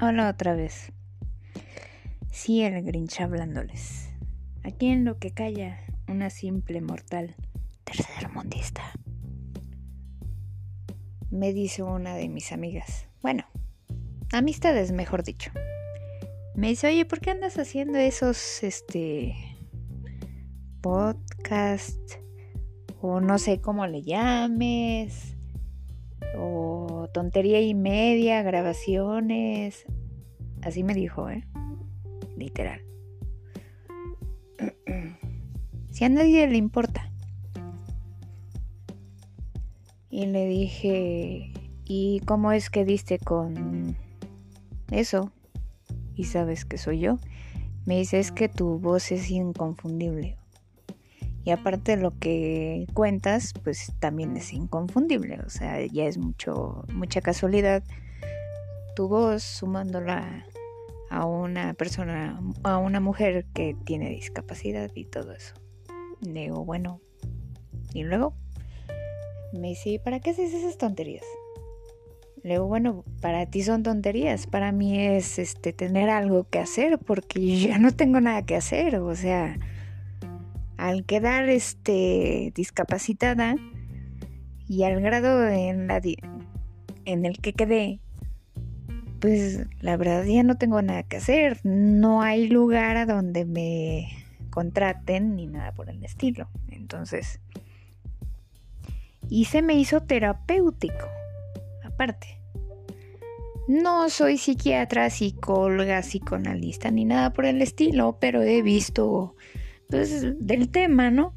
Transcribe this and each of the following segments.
Hola otra vez. Sí, el Grinch hablándoles. Aquí en lo que calla una simple mortal tercermundista. Me dice una de mis amigas. Bueno, amistades, mejor dicho. Me dice, oye, ¿por qué andas haciendo esos, este, podcast? O no sé cómo le llames o tontería y media, grabaciones. Así me dijo, ¿eh? Literal. si a nadie le importa. Y le dije, ¿y cómo es que diste con eso? Y sabes que soy yo. Me dice, es que tu voz es inconfundible. Y aparte lo que cuentas, pues también es inconfundible. O sea, ya es mucho, mucha casualidad tu voz sumándola a una persona, a una mujer que tiene discapacidad y todo eso. Digo, bueno, y luego me dice, ¿para qué haces esas tonterías? Le digo, bueno, para ti son tonterías, para mí es este tener algo que hacer porque ya no tengo nada que hacer, o sea, al quedar este, discapacitada y al grado en, la en el que quedé, pues la verdad ya no tengo nada que hacer. No hay lugar a donde me contraten ni nada por el estilo. Entonces, y se me hizo terapéutico, aparte. No soy psiquiatra, psicóloga, psicoanalista ni nada por el estilo, pero he visto pues, del tema, ¿no?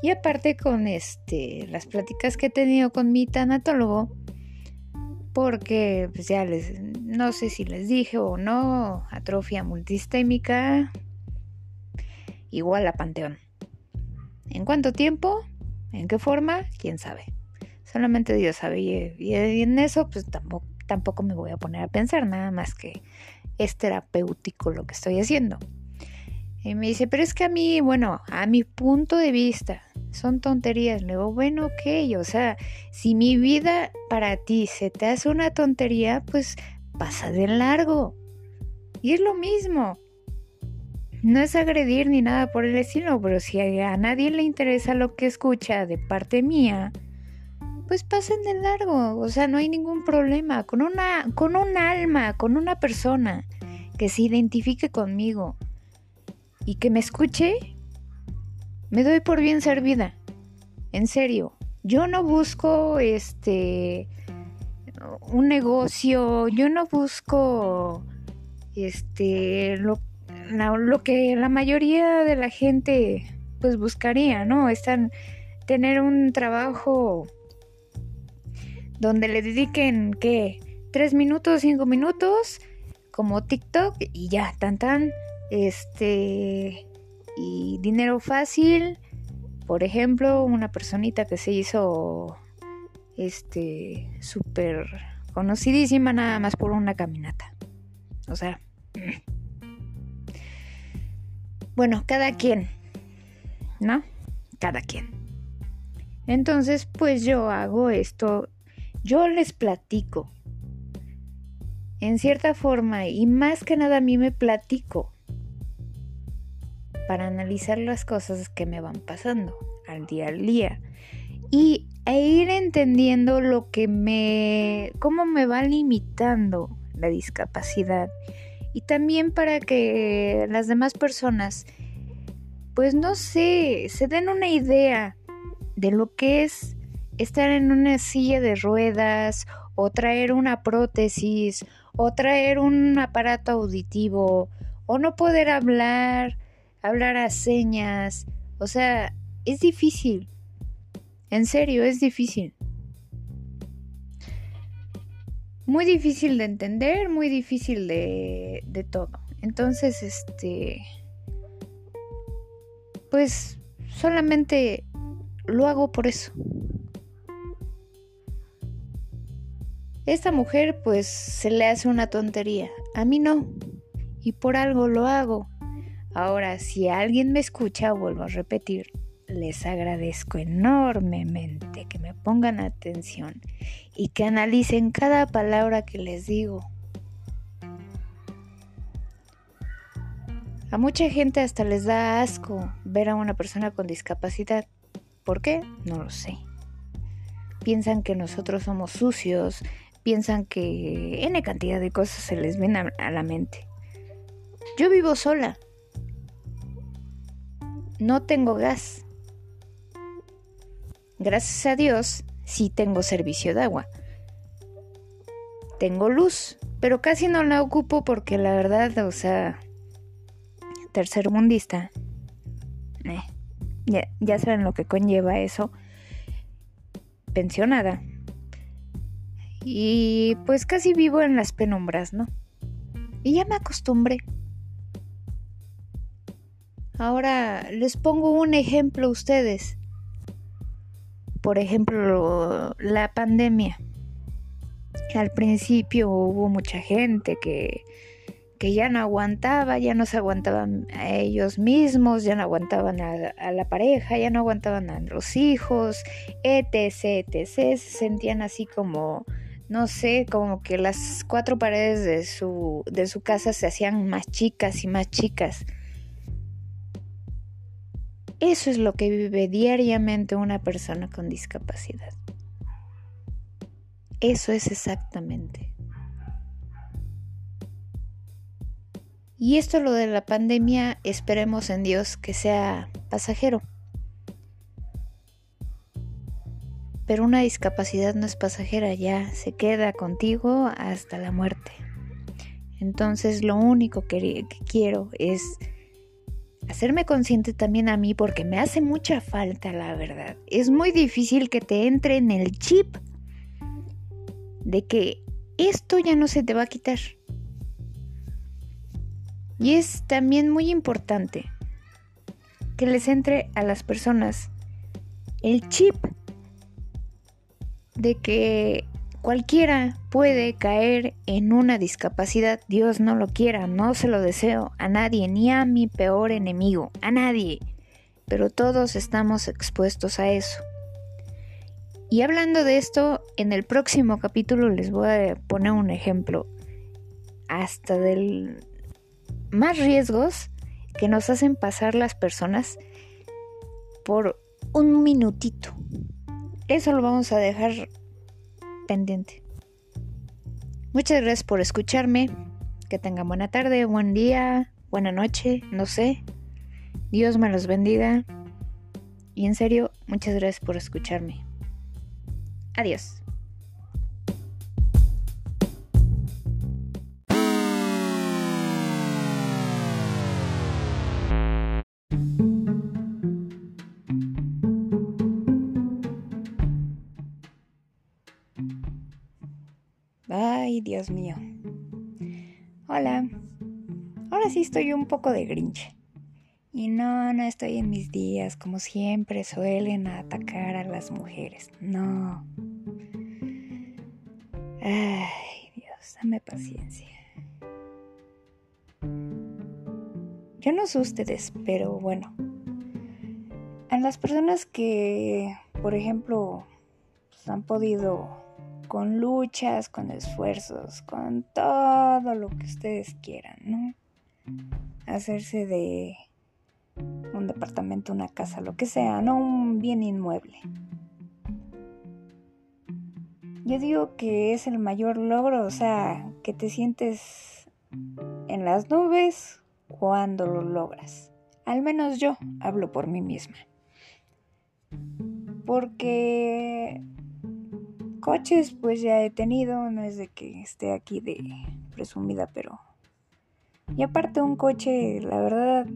Y aparte con este, las pláticas que he tenido con mi tanatólogo, porque pues ya les, no sé si les dije o no, atrofia multisistémica igual a panteón. ¿En cuánto tiempo? ¿En qué forma? ¿Quién sabe? Solamente Dios sabe y, en eso pues tampoco, tampoco me voy a poner a pensar nada más que es terapéutico lo que estoy haciendo. Y me dice, pero es que a mí, bueno, a mi punto de vista, son tonterías. Le digo, bueno, ok, o sea, si mi vida para ti se te hace una tontería, pues pasa de largo. Y es lo mismo. No es agredir ni nada por el estilo, pero si a nadie le interesa lo que escucha de parte mía, pues pasen de largo. O sea, no hay ningún problema. Con una, con un alma, con una persona que se identifique conmigo y que me escuche, me doy por bien servida. En serio, yo no busco este un negocio, yo no busco este lo, lo que la mayoría de la gente pues buscaría, ¿no? Están tener un trabajo donde le dediquen ¿qué? tres minutos, cinco minutos, como TikTok y ya, tan tan este, y dinero fácil, por ejemplo, una personita que se hizo, este, súper conocidísima nada más por una caminata. O sea, bueno, cada quien, ¿no? Cada quien. Entonces, pues yo hago esto, yo les platico. En cierta forma, y más que nada a mí me platico para analizar las cosas que me van pasando al día al día y e ir entendiendo lo que me cómo me va limitando la discapacidad. Y también para que las demás personas pues no sé, se den una idea de lo que es estar en una silla de ruedas o traer una prótesis o traer un aparato auditivo o no poder hablar hablar a señas, o sea, es difícil. En serio, es difícil. Muy difícil de entender, muy difícil de, de todo. Entonces, este, pues solamente lo hago por eso. Esta mujer pues se le hace una tontería, a mí no, y por algo lo hago. Ahora, si alguien me escucha, vuelvo a repetir, les agradezco enormemente que me pongan atención y que analicen cada palabra que les digo. A mucha gente hasta les da asco ver a una persona con discapacidad. ¿Por qué? No lo sé. Piensan que nosotros somos sucios, piensan que N cantidad de cosas se les viene a la mente. Yo vivo sola. No tengo gas. Gracias a Dios, sí tengo servicio de agua. Tengo luz, pero casi no la ocupo porque la verdad, o sea, tercermundista. Eh, ya, ya saben lo que conlleva eso. Pensionada. Y pues casi vivo en las penumbras, ¿no? Y ya me acostumbré. Ahora les pongo un ejemplo a ustedes. Por ejemplo, la pandemia. Al principio hubo mucha gente que, que ya no aguantaba, ya no se aguantaban a ellos mismos, ya no aguantaban a, la pareja, ya no aguantaban a los hijos, etc, etc. Se sentían así como, no sé, como que las cuatro paredes de su, de su casa se hacían más chicas y más chicas. Eso es lo que vive diariamente una persona con discapacidad. Eso es exactamente. Y esto lo de la pandemia, esperemos en Dios que sea pasajero. Pero una discapacidad no es pasajera, ya se queda contigo hasta la muerte. Entonces lo único que, quiero es hacerme consciente también a mí porque me hace mucha falta, la verdad. Es muy difícil que te entre en el chip de que esto ya no se te va a quitar. Y es también muy importante que les entre a las personas el chip de que Cualquiera puede caer en una discapacidad, Dios no lo quiera, no se lo deseo a nadie, ni a mi peor enemigo, a nadie. Pero todos estamos expuestos a eso. Y hablando de esto, en el próximo capítulo les voy a poner un ejemplo hasta del más riesgos que nos hacen pasar las personas por un minutito. Eso lo vamos a dejar pendiente. Muchas gracias por escucharme. Que tengan buena tarde, buen día, buena noche, no sé. Dios me los bendiga. Y en serio, muchas gracias por escucharme. Adiós. Mío. Hola. Ahora sí estoy un poco de grinch. Y no, no estoy en mis días como siempre suelen atacar a las mujeres. No. Ay, Dios, dame paciencia. Yo no sé ustedes, pero bueno. A las personas que, por ejemplo, pues, han podido con luchas, con esfuerzos, con todo lo que ustedes quieran, ¿no? Hacerse de un departamento, una casa, lo que sea, no un bien inmueble. Yo digo que es el mayor logro, o sea, que te sientes en las nubes cuando lo logras. Al menos yo hablo por mí misma. Porque coches pues ya he tenido, no es de que esté aquí de presumida, pero... Y aparte un coche, la verdad,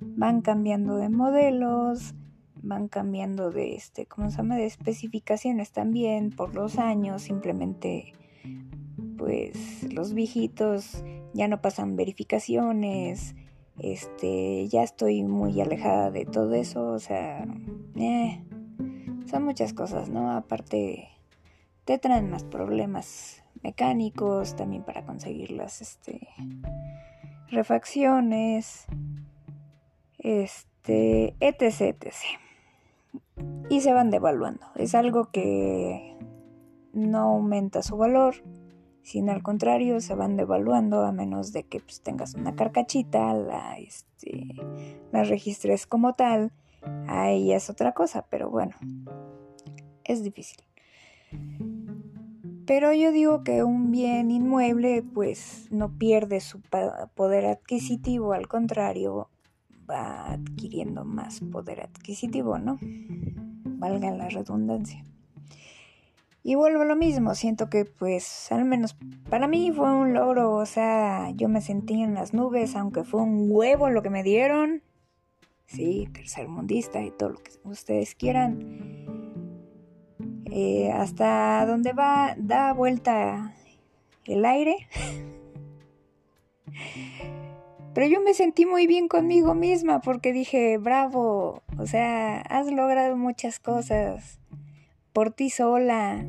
van cambiando de modelos, van cambiando de este, ¿cómo se llama? de especificaciones también por los años, simplemente pues los viejitos ya no pasan verificaciones, este, ya estoy muy alejada de todo eso, o sea, eh, son muchas cosas, ¿no? Aparte te traen más problemas mecánicos, también para conseguir las este, refacciones, este, etc, etc. Y se van devaluando. Es algo que no aumenta su valor, sino al contrario se van devaluando a menos de que pues, tengas una carcachita, la, este, la registres como tal, ahí es otra cosa, pero bueno, es difícil. Pero yo digo que un bien inmueble pues no pierde su poder adquisitivo, al contrario, va adquiriendo más poder adquisitivo, ¿no? Valga la redundancia. Y vuelvo a lo mismo, siento que pues al menos para mí fue un logro, o sea, yo me sentí en las nubes, aunque fue un huevo lo que me dieron. Sí, tercermundista y todo lo que ustedes quieran. Eh, hasta donde va, da vuelta el aire. Pero yo me sentí muy bien conmigo misma porque dije, bravo, o sea, has logrado muchas cosas por ti sola,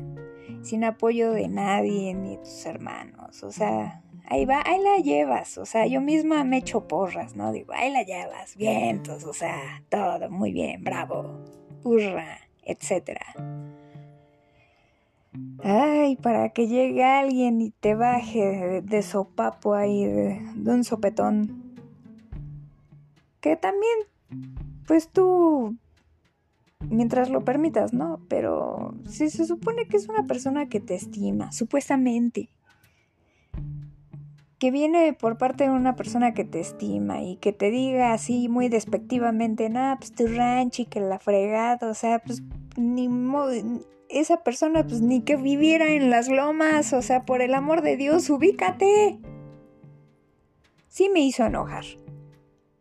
sin apoyo de nadie ni de tus hermanos. O sea, ahí va, ahí la llevas. O sea, yo misma me echo porras, ¿no? Digo, ahí la llevas, vientos, o sea, todo muy bien, bravo, hurra, etcétera. Ay, para que llegue alguien y te baje de, sopapo ahí, de un sopetón. Que también, pues tú mientras lo permitas, ¿no? Pero si se supone que es una persona que te estima, supuestamente, que viene por parte de una persona que te estima y que te diga así muy despectivamente, nada, pues tu ranch y que la fregada, o sea, pues ni modo, esa persona pues ni que viviera en las lomas, o sea, por el amor de Dios, ubícate. Sí me hizo enojar.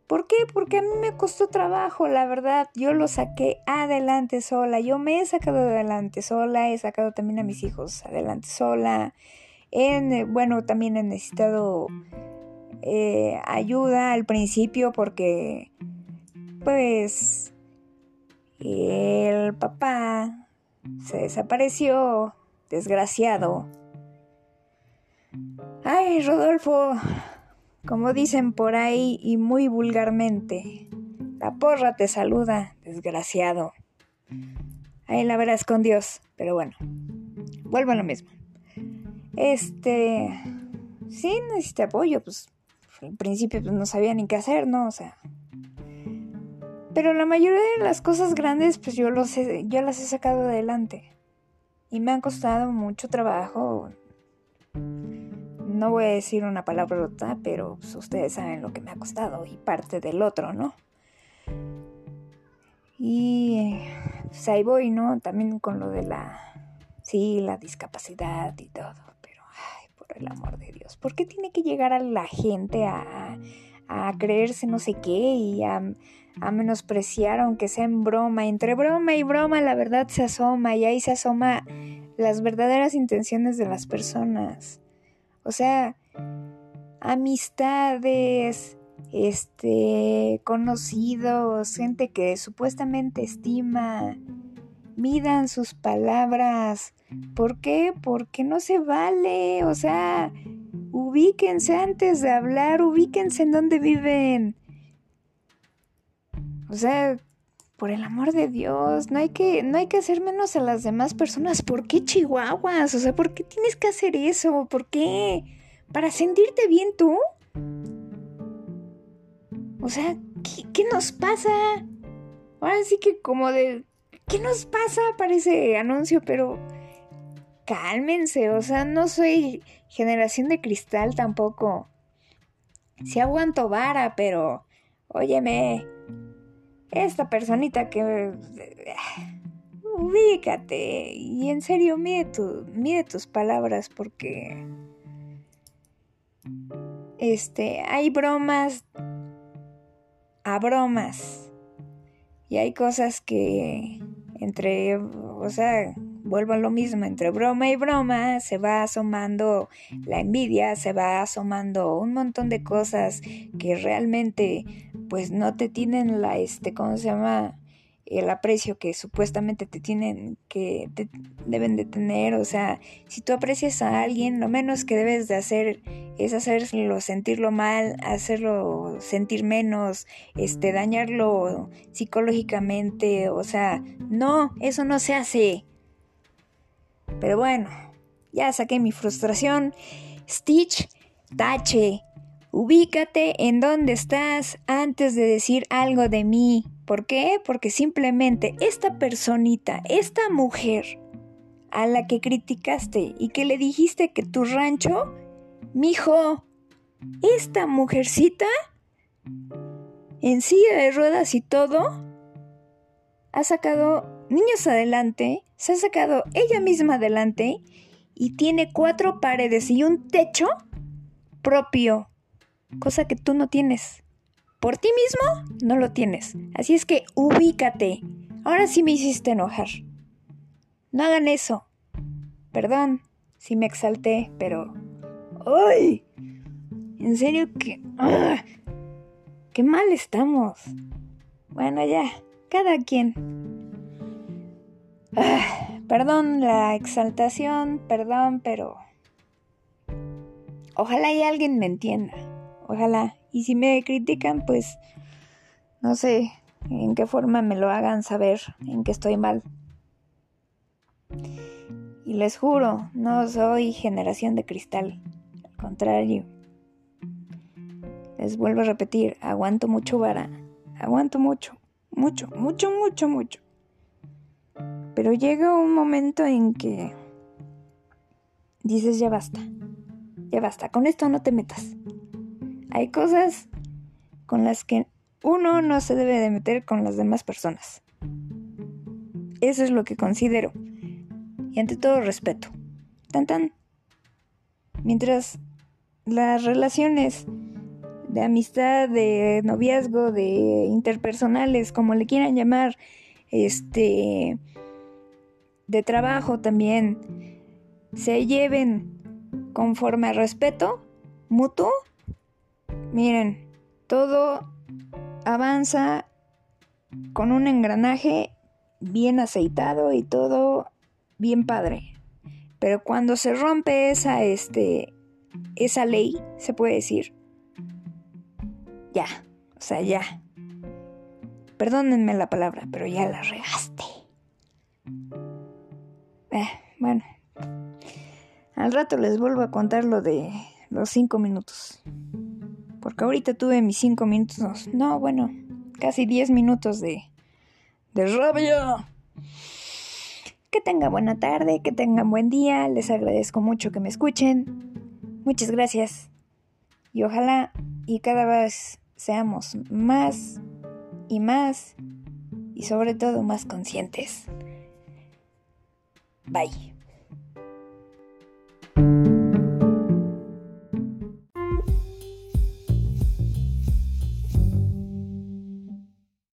¿Por qué? Porque a mí me costó trabajo, la verdad. Yo lo saqué adelante sola. Yo me he sacado adelante sola. He sacado también a mis hijos adelante sola. En, bueno, también he necesitado eh, ayuda al principio porque, pues, el papá se desapareció. Desgraciado. Ay, Rodolfo, como dicen por ahí y muy vulgarmente, la porra te saluda, desgraciado. Ahí la verás con Dios, pero bueno, vuelvo a lo mismo. Este, sí necesité apoyo, pues al principio pues, no sabía ni qué hacer, ¿no? O sea, pero la mayoría de las cosas grandes, pues yo, los yo las he sacado adelante. Y me han costado mucho trabajo, no voy a decir una palabrota, pero pues, ustedes saben lo que me ha costado y parte del otro, ¿no? Y pues ahí voy, ¿no? También con lo de la, sí, la discapacidad y todo, por el amor de Dios, ¿por qué tiene que llegar a la gente a, creerse no sé qué y a, a menospreciar, aunque sea en broma? Entre broma y broma la verdad se asoma y ahí se asoma las verdaderas intenciones de las personas. O sea, amistades, este, conocidos, gente que supuestamente estima, midan sus palabras. ¿Por qué? Porque no se vale. O sea, ubíquense antes de hablar, ubíquense en dónde viven. O sea, por el amor de Dios, no hay que, no hay que hacer menos a las demás personas. ¿Por qué chihuahuas? O sea, ¿por qué tienes que hacer eso? ¿Por qué? ¿Para sentirte bien tú? O sea, ¿qué, qué nos pasa? Ahora sí que como de... ¿Qué nos pasa? Parece anuncio, pero... Cálmense, o sea, no soy generación de cristal tampoco. Sí aguanto vara, pero... Óyeme, esta personita que... Ubícate y en serio mide, mide tus palabras porque... Este, hay bromas a bromas. Y hay cosas que entre, o sea, vuelvo a lo mismo, entre broma y broma se va asomando la envidia, se va asomando un montón de cosas que realmente pues no te tienen la, este, ¿cómo se llama? El aprecio que supuestamente te tienen que deben de tener, o sea, si tú aprecias a alguien, lo menos que debes de hacer es hacerlo sentirlo mal, hacerlo sentir menos, este dañarlo psicológicamente, o sea, no, eso no se hace. Pero bueno, ya saqué mi frustración. Stitch, tache. Ubícate en dónde estás antes de decir algo de mí. ¿Por qué? Porque simplemente esta personita, esta mujer a la que criticaste y que le dijiste que tu rancho, mijo, esta mujercita en silla de ruedas y todo, ha sacado niños adelante, se ha sacado ella misma adelante y tiene cuatro paredes y un techo propio, cosa que tú no tienes. Por ti mismo no lo tienes. Así es que ubícate. Ahora sí me hiciste enojar. No hagan eso. Perdón si me exalté, pero... ¡Ay! En serio que... ¡Ah! ¡Qué mal estamos! Bueno, ya, cada quien. Ah, perdón la exaltación, perdón, pero... Ojalá y alguien me entienda. Ojalá. Y si me critican, pues... No sé en qué forma me lo hagan saber en que estoy mal. Y les juro, no soy generación de cristal. Al contrario. Les vuelvo a repetir, aguanto mucho vara, aguanto mucho, mucho, mucho, mucho, mucho. Pero llega un momento en que dices, ya basta, ya basta, con esto no te metas. Hay cosas con las que uno no se debe de meter con las demás personas. Eso es lo que considero. Y ante todo respeto. Tan tan. Mientras las relaciones de amistad, de noviazgo, de interpersonales, como le quieran llamar, este, de trabajo también, se lleven conforme al respeto mutuo, miren, todo avanza con un engranaje bien aceitado y todo bien padre. Pero cuando se rompe esa, este, esa ley, se puede decir, ya, o sea, ya. Perdónenme la palabra, pero ya la regaste. Eh, bueno. Al rato les vuelvo a contar lo de los cinco minutos. Porque ahorita tuve mis cinco minutos. No, bueno, casi diez minutos de, de rabia. Que tengan buena tarde, que tengan buen día. Les agradezco mucho que me escuchen. Muchas gracias. Y ojalá y cada vez seamos más y más y sobre todo más conscientes. Bye.